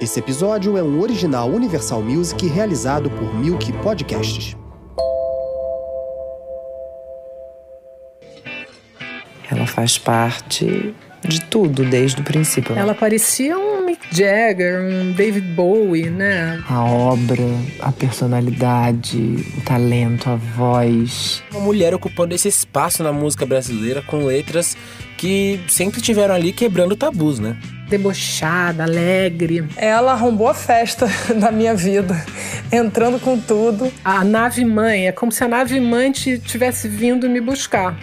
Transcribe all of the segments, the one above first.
Esse episódio é um original Universal Music realizado por Milk Podcasts. Ela faz parte de tudo desde o princípio. Ela parecia um Mick Jagger, um David Bowie, né? A obra, a personalidade, o talento, a voz. Uma mulher ocupando esse espaço na música brasileira com letras que sempre tiveram ali quebrando tabus, né? Debochada, alegre. Ela arrombou a festa da minha vida, entrando com tudo. A nave mãe, é como se a nave mãe tivesse vindo me buscar.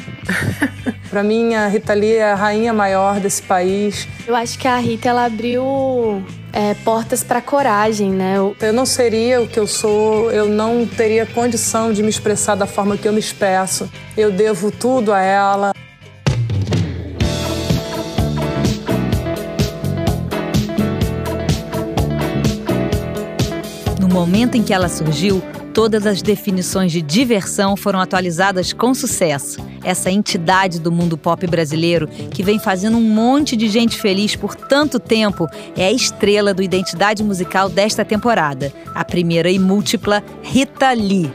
Para mim, a Rita Lee é a rainha maior desse país. Eu acho que a Rita ela abriu é, portas para coragem, né? Eu não seria o que eu sou, eu não teria condição de me expressar da forma que eu me expresso. Eu devo tudo a ela. Momento em que ela surgiu, todas as definições de diversão foram atualizadas com sucesso. Essa entidade do mundo pop brasileiro, que vem fazendo um monte de gente feliz por tanto tempo, é a estrela do Identidade Musical desta temporada, a primeira e múltipla Rita Lee.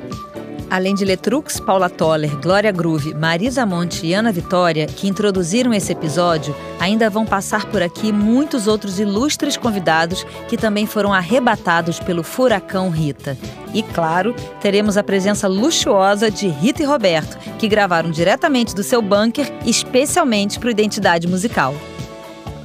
Além de Letrux, Paula Toller, Glória Groove, Marisa Monte e Ana Vitória, que introduziram esse episódio, ainda vão passar por aqui muitos outros ilustres convidados que também foram arrebatados pelo furacão Rita. E claro, teremos a presença luxuosa de Rita e Roberto, que gravaram diretamente do seu bunker, especialmente para o Identidade Musical.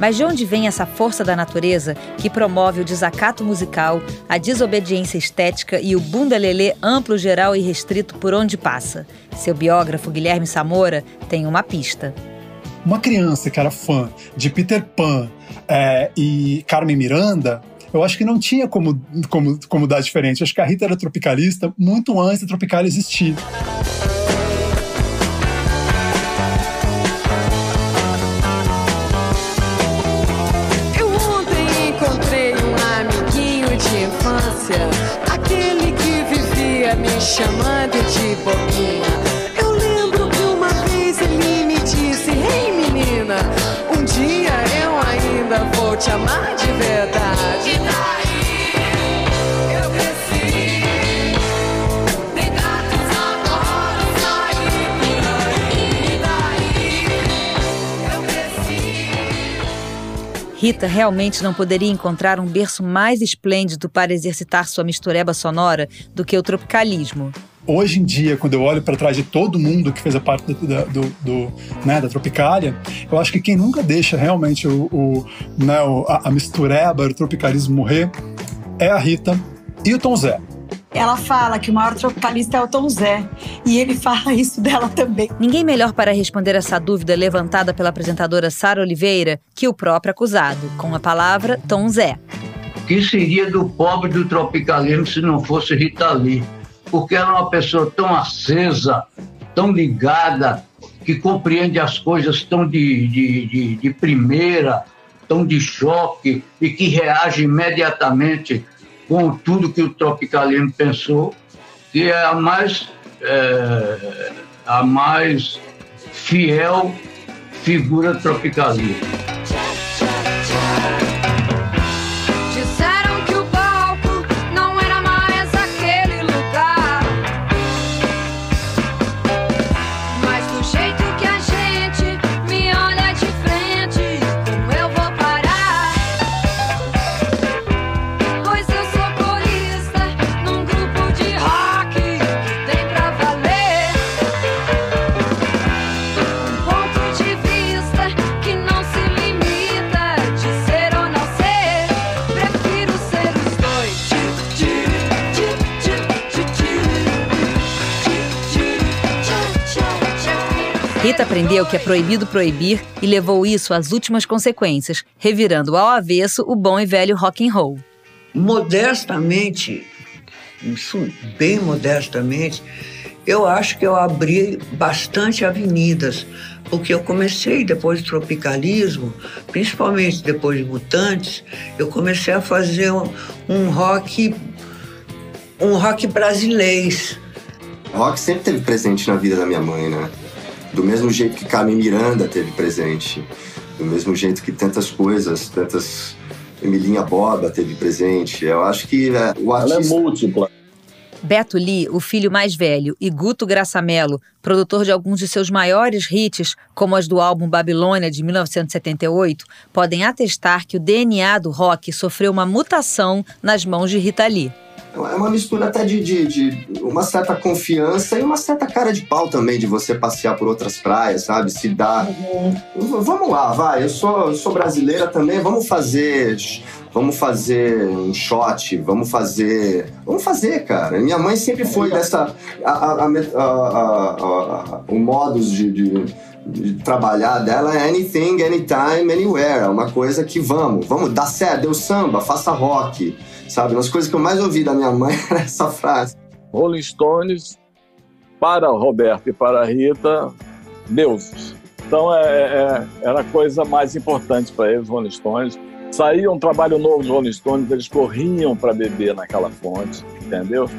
Mas de onde vem essa força da natureza que promove o desacato musical, a desobediência estética e o bundalelê amplo, geral e restrito por onde passa? Seu biógrafo Guilherme Samora tem uma pista. Uma criança que era fã de Peter Pan é, e Carmen Miranda, eu acho que não tinha como, como, como dar diferente. Acho que a Rita era tropicalista muito antes da Tropical existir. Chamando de boquinha. Eu lembro que uma vez ele me disse: Ei hey, menina, um dia eu ainda vou te amar de verdade. Rita realmente não poderia encontrar um berço mais esplêndido para exercitar sua mistureba sonora do que o tropicalismo. Hoje em dia, quando eu olho para trás de todo mundo que fez a parte do, do, do né, da Tropicália, eu acho que quem nunca deixa realmente o, o, né, a, a mistureba, o tropicalismo morrer, é a Rita e o Tom Zé. Ela fala que o maior tropicalista é o Tom Zé. E ele fala isso dela também. Ninguém melhor para responder essa dúvida levantada pela apresentadora Sara Oliveira que o próprio acusado, com a palavra Tom Zé. O que seria do pobre do tropicalismo se não fosse Rita Lee? porque ela é uma pessoa tão acesa, tão ligada, que compreende as coisas tão de, de, de, de primeira, tão de choque e que reage imediatamente com tudo que o tropicalismo pensou, que é a mais, é, a mais fiel figura tropicalista. Rita aprendeu que é proibido proibir e levou isso às últimas consequências, revirando ao avesso o bom e velho rock and roll. Modestamente, isso bem modestamente, eu acho que eu abri bastante avenidas, porque eu comecei depois do tropicalismo, principalmente depois de Mutantes, eu comecei a fazer um, um rock um rock brasileiro. O rock sempre teve presente na vida da minha mãe, né? Do mesmo jeito que Carmen Miranda teve presente, do mesmo jeito que tantas coisas, tantas Emilinha Borba teve presente. Eu acho que é, o artista... Ela é múltipla. Beto Lee, o filho mais velho, e Guto Graçamelo, produtor de alguns de seus maiores hits, como as do álbum Babilônia de 1978, podem atestar que o DNA do rock sofreu uma mutação nas mãos de Rita Lee. É uma mistura até de, de, de, uma certa confiança e uma certa cara de pau também de você passear por outras praias, sabe? Se dar. Uhum. Vamos lá, vai. Eu sou, eu sou brasileira também. Vamos fazer. Vamos fazer um shot, vamos fazer. Vamos fazer, cara. Minha mãe sempre foi dessa. A, a, a, o modus de, de, de, trabalhar dela é anything, anytime, anywhere. É uma coisa que vamos, vamos, dá certo, deu samba, faça rock sabe? Uma das coisas que eu mais ouvi da minha mãe era essa frase. Rolling Stones, para Roberto e para Rita, deuses. Então é, é, era a coisa mais importante para eles, Rolling Stones. Saía um trabalho novo de Rolling Stones, eles corriam para beber naquela fonte, entendeu?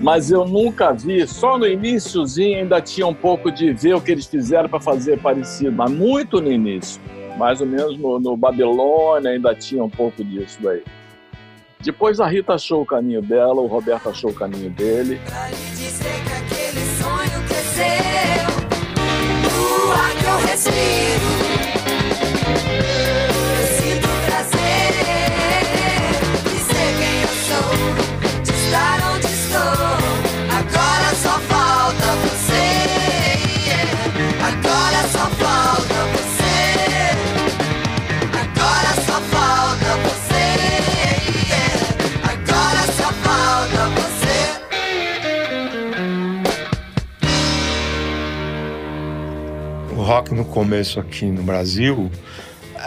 Mas eu nunca vi, só no iníciozinho ainda tinha um pouco de ver o que eles fizeram para fazer parecido, mas muito no início. Mais ou menos no, no Babilônia ainda tinha um pouco disso daí. Depois a Rita achou o caminho dela, o Roberto achou o caminho dele. Pra lhe dizer que aquele sonho o ar que eu respiro. No começo aqui no Brasil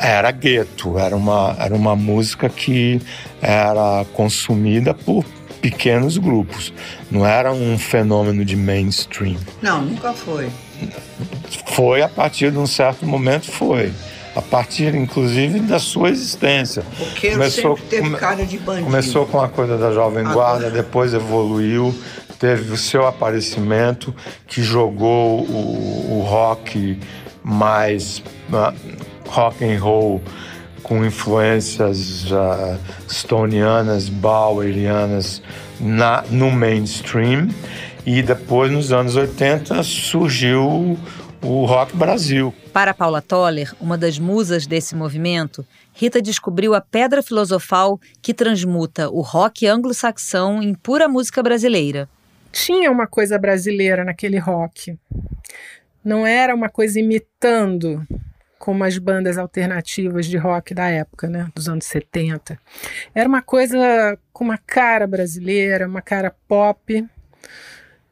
era gueto, era uma, era uma música que era consumida por pequenos grupos, não era um fenômeno de mainstream. Não, nunca foi. Foi a partir de um certo momento, foi. A partir, inclusive, da sua existência. Porque começou, teve cara de bandido. Começou com a coisa da Jovem Guarda, Agora. depois evoluiu, teve o seu aparecimento que jogou o, o rock mais uh, rock and roll com influências uh, stonianas, bauerianas na, no mainstream e depois nos anos 80 surgiu o rock Brasil. Para Paula Toller, uma das musas desse movimento, Rita descobriu a pedra filosofal que transmuta o rock anglo-saxão em pura música brasileira tinha uma coisa brasileira naquele rock. Não era uma coisa imitando como as bandas alternativas de rock da época, né, dos anos 70. Era uma coisa com uma cara brasileira, uma cara pop.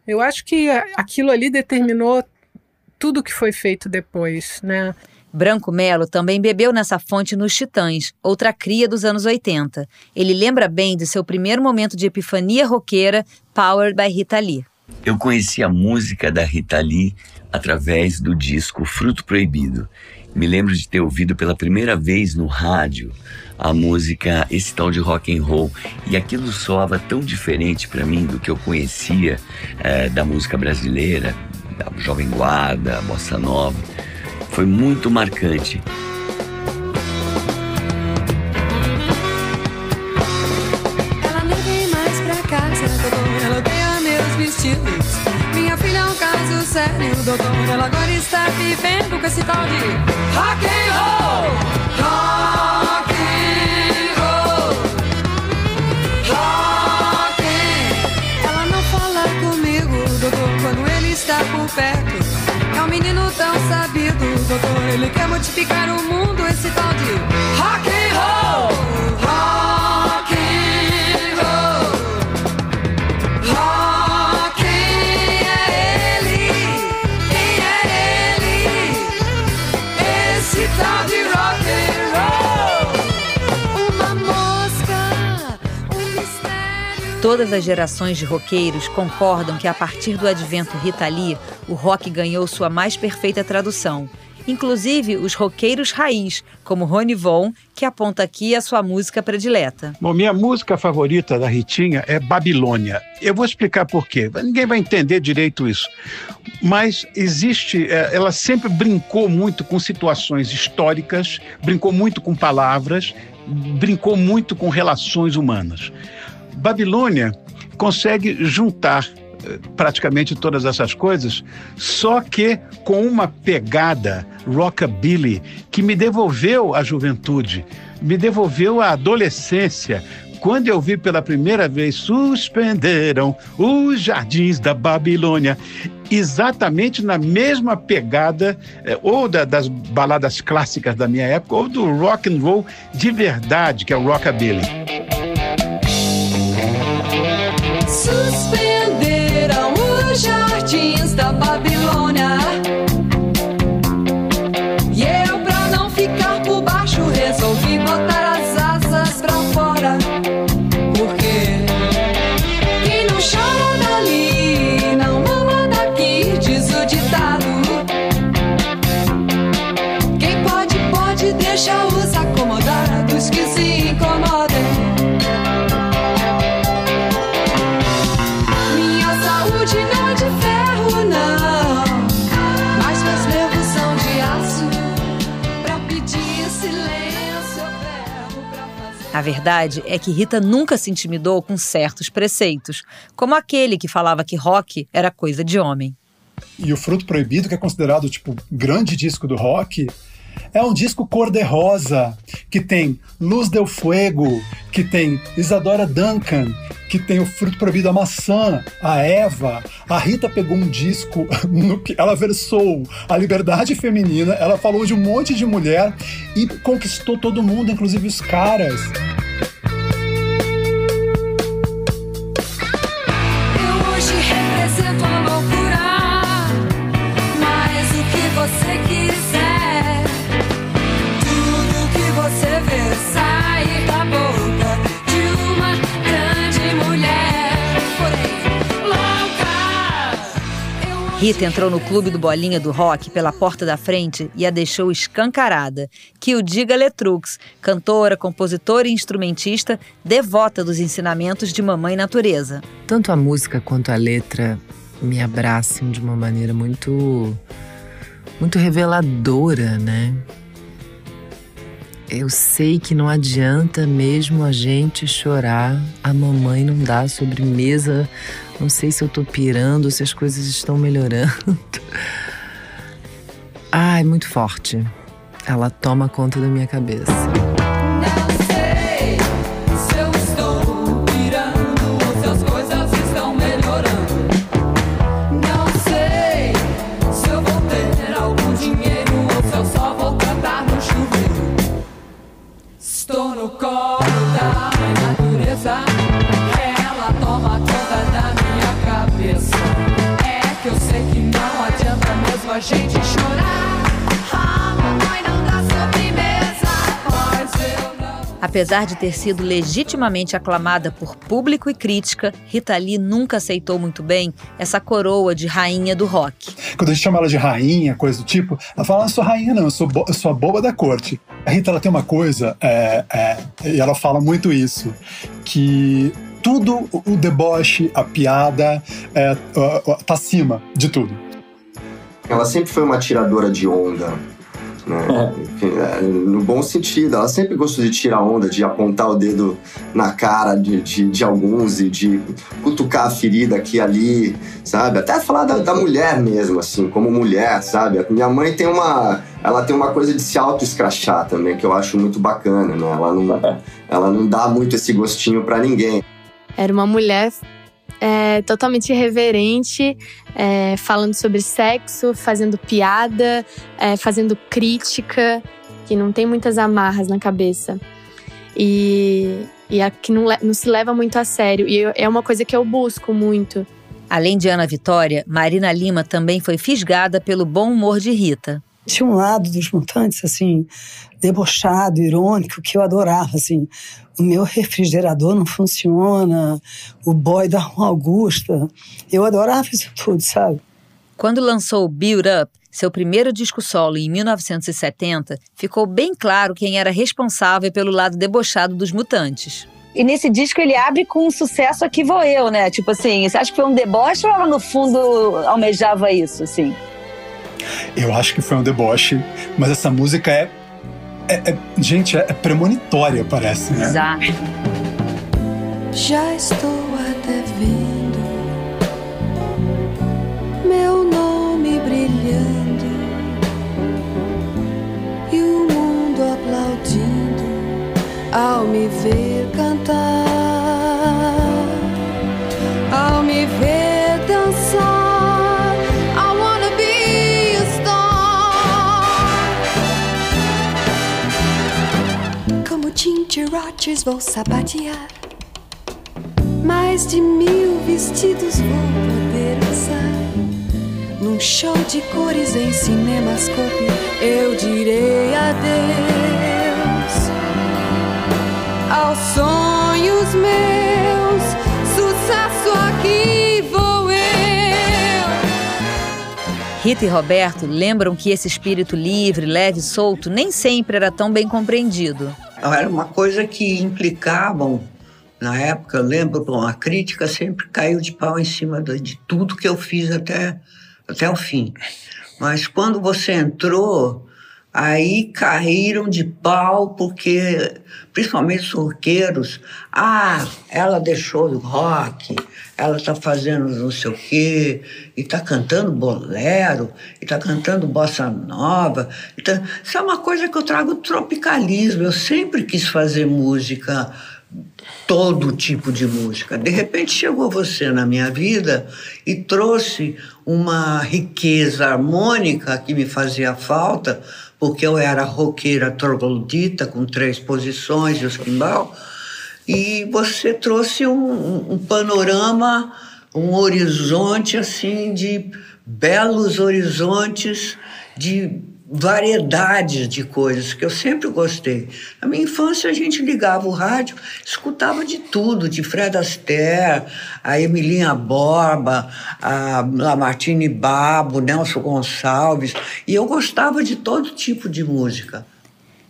Eu acho que aquilo ali determinou tudo que foi feito depois, né? Branco Melo também bebeu nessa fonte nos Titãs, outra cria dos anos 80. Ele lembra bem de seu primeiro momento de epifania roqueira, Powered by Rita Lee. Eu conheci a música da Rita Lee através do disco Fruto Proibido. Me lembro de ter ouvido pela primeira vez no rádio a música esse tal de rock and roll e aquilo soava tão diferente para mim do que eu conhecia é, da música brasileira, da Jovem Guarda, Bossa Nova foi muito marcante. Ela nem vem mais pra casa. Ela odeia meus vestidos. Caso sério, doutor. Ela agora está vivendo com esse tal de rock and roll. Rock and roll. Rock and... Ela não fala comigo, doutor, quando ele está por perto. É um menino tão sabido, doutor. Ele quer multiplicar o mundo, esse tal de rock and roll. Todas as gerações de roqueiros concordam que a partir do advento Rita Lee, o rock ganhou sua mais perfeita tradução. Inclusive os roqueiros raiz, como Rony Von, que aponta aqui a sua música predileta. Bom, minha música favorita da Ritinha é Babilônia. Eu vou explicar por quê. Ninguém vai entender direito isso. Mas existe, é, ela sempre brincou muito com situações históricas, brincou muito com palavras, brincou muito com relações humanas. Babilônia consegue juntar eh, praticamente todas essas coisas, só que com uma pegada rockabilly que me devolveu a juventude, me devolveu a adolescência. Quando eu vi pela primeira vez suspenderam os jardins da Babilônia, exatamente na mesma pegada eh, ou da, das baladas clássicas da minha época ou do rock and roll de verdade, que é o rockabilly. A verdade é que Rita nunca se intimidou com certos preceitos, como aquele que falava que rock era coisa de homem. E o Fruto Proibido, que é considerado tipo grande disco do rock, é um disco cor-de-rosa, que tem Luz del Fuego, que tem Isadora Duncan, que tem o Fruto Proibido, a maçã, a Eva. A Rita pegou um disco no que ela versou a liberdade feminina, ela falou de um monte de mulher e conquistou todo mundo, inclusive os caras. Rita entrou no clube do Bolinha do Rock pela porta da frente e a deixou escancarada. Que o diga Letrux, cantora, compositora e instrumentista, devota dos ensinamentos de Mamãe Natureza. Tanto a música quanto a letra me abraçam de uma maneira muito muito reveladora, né? Eu sei que não adianta mesmo a gente chorar, a mamãe não dá sobremesa. Não sei se eu tô pirando, se as coisas estão melhorando. Ai, muito forte. Ela toma conta da minha cabeça. Apesar de ter sido legitimamente aclamada por público e crítica, Rita Lee nunca aceitou muito bem essa coroa de rainha do rock. Quando a gente chama ela de rainha, coisa do tipo, ela fala: não sou rainha, não, eu sou, bo- eu sou a boba da corte. A Rita ela tem uma coisa, é, é, e ela fala muito isso, que tudo, o deboche, a piada, é, tá acima de tudo. Ela sempre foi uma tiradora de onda. Né? Enfim, é, no bom sentido, ela sempre gostou de tirar onda, de apontar o dedo na cara de, de, de alguns e de cutucar a ferida aqui e ali, sabe? Até falar da, da mulher mesmo, assim, como mulher, sabe? Minha mãe tem uma. Ela tem uma coisa de se auto-escrachar também, que eu acho muito bacana, né? Ela não, ela não dá muito esse gostinho pra ninguém. Era uma mulher é, totalmente irreverente, é, falando sobre sexo, fazendo piada, é, fazendo crítica, que não tem muitas amarras na cabeça. E, e a, que não, não se leva muito a sério. E eu- é uma coisa que eu busco muito. Além de Ana Vitória, Marina Lima também foi fisgada pelo bom humor de Rita. Tinha um lado dos mutantes, assim, debochado, irônico, que eu adorava, assim. O meu refrigerador não funciona, o boy da Rua Augusta. Eu adorava isso tudo, sabe? Quando lançou Build Up, seu primeiro disco solo em 1970, ficou bem claro quem era responsável pelo lado debochado dos mutantes. E nesse disco ele abre com um sucesso aqui vou eu, né? Tipo assim, você acha que foi um deboche ou ela no fundo almejava isso, assim? Eu acho que foi um deboche, mas essa música é é, é, gente, é, é premonitória, parece, né? Exato. Já estou até vendo meu nome brilhando e o mundo aplaudindo ao me ver cantar, Ginger Rogers vou sapatear. Mais de mil vestidos vou poder usar. Num show de cores em cinemascope, eu direi adeus aos sonhos meus. Sucesso aqui vou eu. Rita e Roberto lembram que esse espírito livre, leve e solto nem sempre era tão bem compreendido. Era uma coisa que implicavam, na época, eu lembro, bom, a crítica sempre caiu de pau em cima de, de tudo que eu fiz até, até o fim. Mas quando você entrou, aí caíram de pau, porque, principalmente os roqueiros, ah, ela deixou o rock, ela tá fazendo não sei o quê, e tá cantando bolero, e tá cantando bossa nova. Então, isso é uma coisa que eu trago tropicalismo. Eu sempre quis fazer música, todo tipo de música. De repente chegou você na minha vida e trouxe uma riqueza harmônica que me fazia falta, porque eu era roqueira troglodita, com três posições e os quimbal, e você trouxe um, um- um panorama, um horizonte assim de belos horizontes de variedades de coisas que eu sempre gostei. Na minha infância a gente ligava o rádio, escutava de tudo, de Fred Astaire, a Emilinha Borba, a Lamartine Babo, Nelson Gonçalves, e eu gostava de todo tipo de música.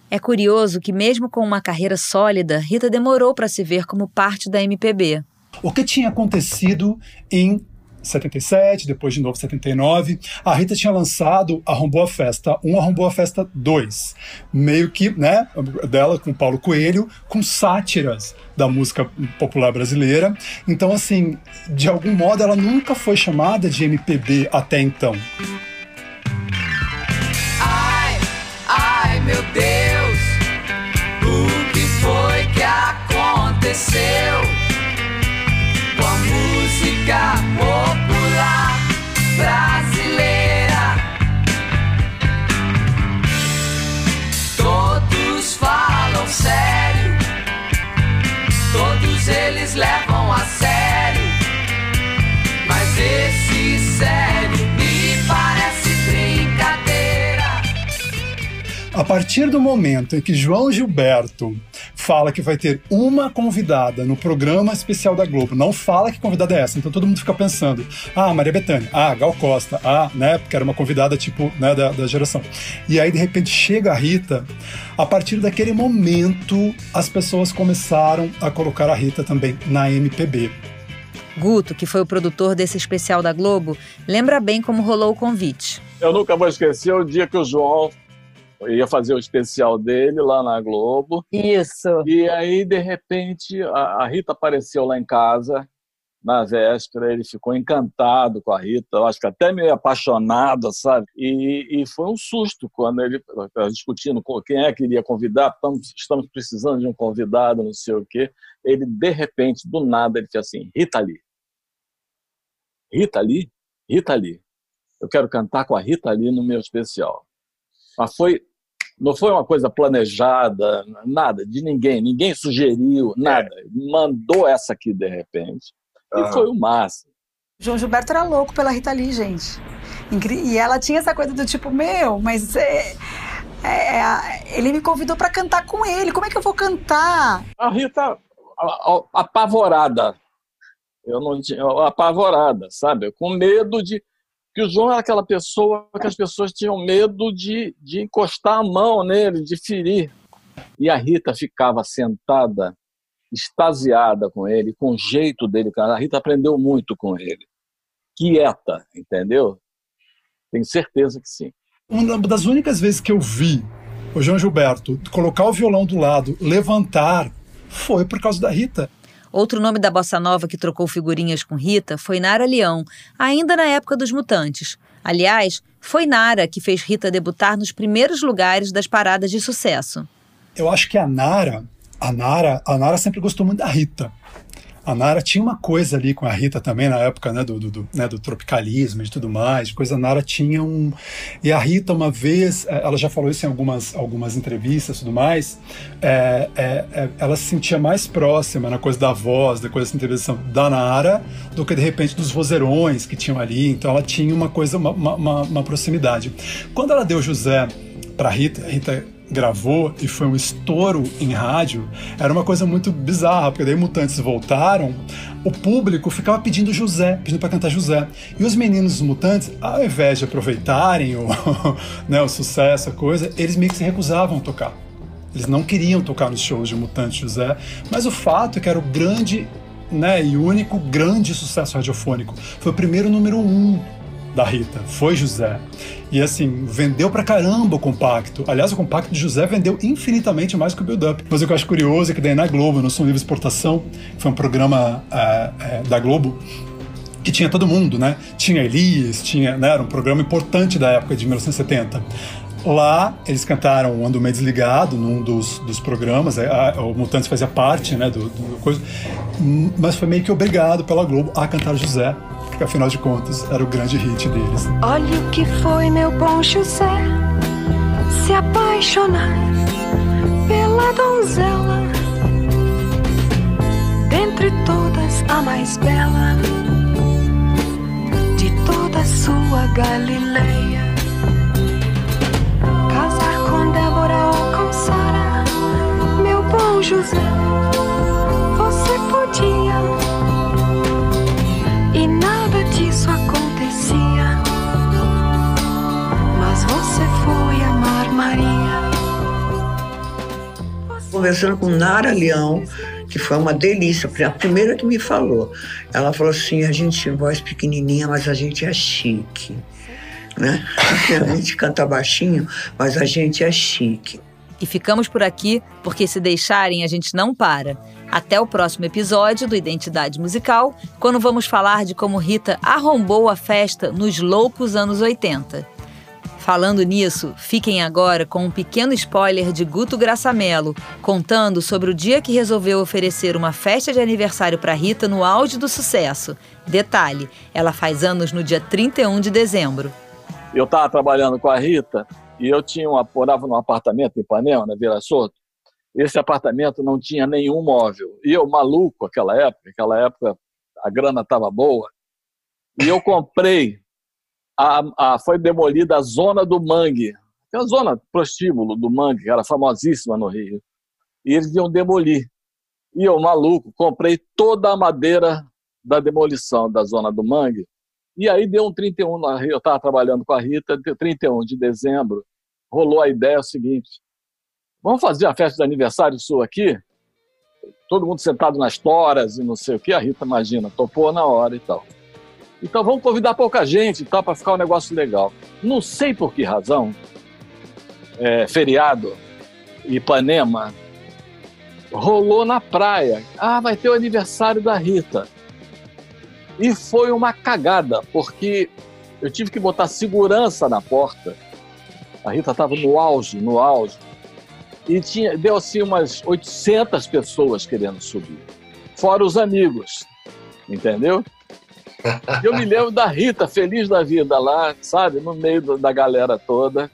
É curioso que, mesmo com uma carreira sólida, Rita demorou para se ver como parte da MPB. O que tinha acontecido em 77, depois de novo 79, a Rita tinha lançado Arrombou a Festa 1, Arrombou a Festa 2, meio que, né, dela com Paulo Coelho, com sátiras da música popular brasileira. Então, assim, de algum modo ela nunca foi chamada de MPB até então. Partir do momento em que João Gilberto fala que vai ter uma convidada no programa especial da Globo, não fala que convidada é essa, então todo mundo fica pensando: ah, Maria Bethânia, ah, Gal Costa, ah, né, porque era uma convidada tipo, né, da, da geração. E aí de repente chega a Rita, a partir daquele momento as pessoas começaram a colocar a Rita também na MPB. Guto, que foi o produtor desse especial da Globo, lembra bem como rolou o convite. Eu nunca vou esquecer o dia que o João ia fazer o especial dele lá na Globo. Isso. E aí, de repente, a, a Rita apareceu lá em casa na véspera. Ele ficou encantado com a Rita, eu acho que até meio apaixonado, sabe? E, e foi um susto quando ele discutindo com quem é que iria convidar. Estamos, estamos precisando de um convidado, não sei o quê. Ele, de repente, do nada, ele fez assim: Rita Lee. Rita Lee? Rita Lee. Eu quero cantar com a Rita Lee no meu especial. Mas foi, não foi uma coisa planejada, nada, de ninguém. Ninguém sugeriu, nada. Mandou essa aqui de repente. E Aham. foi o máximo. João Gilberto era louco pela Rita Lee, gente. Incri- E ela tinha essa coisa do tipo, meu, mas é, é, é, ele me convidou pra cantar com ele. Como é que eu vou cantar? A Rita apavorada. Eu não tinha apavorada, sabe? Com medo de que o João era aquela pessoa que as pessoas tinham medo de, de encostar a mão nele, de ferir. E a Rita ficava sentada, extasiada com ele, com o jeito dele. cara. A Rita aprendeu muito com ele. Quieta, entendeu? Tenho certeza que sim. Uma das únicas vezes que eu vi o João Gilberto, colocar o violão do lado, levantar, foi por causa da Rita. Outro nome da bossa nova que trocou figurinhas com Rita foi Nara Leão, ainda na época dos Mutantes. Aliás, foi Nara que fez Rita debutar nos primeiros lugares das paradas de sucesso. Eu acho que a Nara, a Nara, a Nara sempre gostou muito da Rita. A Nara tinha uma coisa ali com a Rita também na época né, do, do, do, né, do tropicalismo e tudo mais. Coisa a Nara tinha um. E a Rita, uma vez, eh, ela já falou isso em algumas, algumas entrevistas e tudo mais, é, é, é, ela se sentia mais próxima na coisa da voz, da coisa da intervenção da Nara, do que de repente dos vozeirões que tinham ali. Então ela tinha uma coisa, uma, uma, uma proximidade. Quando ela deu José para Rita, Rita gravou e foi um estouro em rádio, era uma coisa muito bizarra, porque daí Mutantes voltaram, o público ficava pedindo José, pedindo para cantar José. E os meninos Mutantes, ao invés de aproveitarem o, né, o sucesso, a coisa, eles meio que se recusavam a tocar. Eles não queriam tocar nos shows de Mutante José, mas o fato é que era o grande né, e único grande sucesso radiofônico. Foi o primeiro número um da Rita, foi José. E assim, vendeu pra caramba o compacto. Aliás, o compacto de José vendeu infinitamente mais que o Build Up. Mas o que eu acho curioso é que daí na Globo, no Som Livre Exportação, foi um programa é, é, da Globo, que tinha todo mundo, né? Tinha Elias, tinha, né? era um programa importante da época de 1970. Lá eles cantaram Ando Meio Desligado num dos, dos programas, é, a, o Mutantes fazia parte né, do, do coisa, mas foi meio que obrigado pela Globo a cantar José porque afinal de contas era o grande hit deles. Olha o que foi meu bom José se apaixonar pela donzela, dentre todas a mais bela de toda sua Galileia. Conversando com Nara Leão, que foi uma delícia, a primeira que me falou. Ela falou assim: a gente tem voz pequenininha, mas a gente é chique. Né? A gente canta baixinho, mas a gente é chique. E ficamos por aqui, porque se deixarem a gente não para. Até o próximo episódio do Identidade Musical, quando vamos falar de como Rita arrombou a festa nos loucos anos 80. Falando nisso, fiquem agora com um pequeno spoiler de Guto Graçamelo, contando sobre o dia que resolveu oferecer uma festa de aniversário para Rita no auge do sucesso. Detalhe, ela faz anos no dia 31 de dezembro. Eu estava trabalhando com a Rita e eu tinha uma, morava num apartamento em Ipanema, na Vila Soto. Esse apartamento não tinha nenhum móvel. E eu, maluco, aquela época, aquela época a grana estava boa, e eu comprei, a, a, foi demolida a zona do Mangue, aquela zona prostíbulo do Mangue, que era famosíssima no Rio. E eles iam demolir. E eu, maluco, comprei toda a madeira da demolição da zona do Mangue e aí deu um 31, eu estava trabalhando com a Rita, 31 de dezembro, rolou a ideia seguinte, vamos fazer a festa de aniversário sua aqui? Todo mundo sentado nas toras e não sei o que, a Rita, imagina, topou na hora e tal. Então vamos convidar pouca gente tal, para ficar um negócio legal. Não sei por que razão, é, feriado, Ipanema, rolou na praia. Ah, vai ter o aniversário da Rita. E foi uma cagada, porque eu tive que botar segurança na porta. A Rita estava no auge, no auge. E tinha, deu assim umas 800 pessoas querendo subir. Fora os amigos, entendeu? Eu me lembro da Rita, feliz da vida lá, sabe? No meio da galera toda.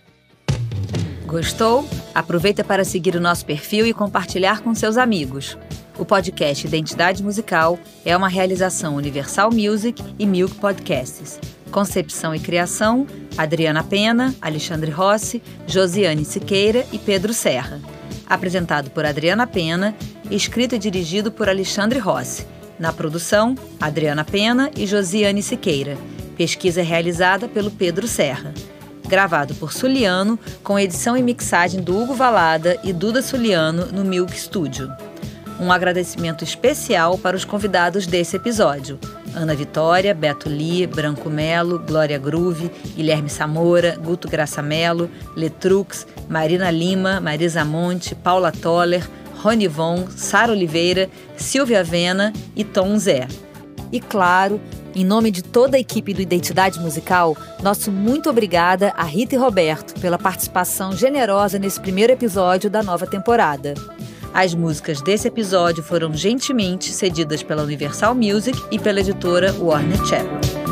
Gostou? Aproveita para seguir o nosso perfil e compartilhar com seus amigos. O podcast Identidade Musical é uma realização Universal Music e Milk Podcasts. Concepção e criação: Adriana Pena, Alexandre Rossi, Josiane Siqueira e Pedro Serra. Apresentado por Adriana Pena, escrito e dirigido por Alexandre Rossi. Na produção, Adriana Pena e Josiane Siqueira. Pesquisa realizada pelo Pedro Serra. Gravado por Suliano, com edição e mixagem do Hugo Valada e Duda Suliano no Milk Studio. Um agradecimento especial para os convidados desse episódio: Ana Vitória, Beto Lee, Branco Melo, Glória Groove, Guilherme Samora, Guto Graça Melo, Letrux, Marina Lima, Marisa Monte, Paula Toller, Rony Von, Sara Oliveira, Silvia Vena e Tom Zé. E claro, em nome de toda a equipe do Identidade Musical, nosso muito obrigada a Rita e Roberto pela participação generosa nesse primeiro episódio da nova temporada. As músicas desse episódio foram gentilmente cedidas pela Universal Music e pela editora Warner Chappell.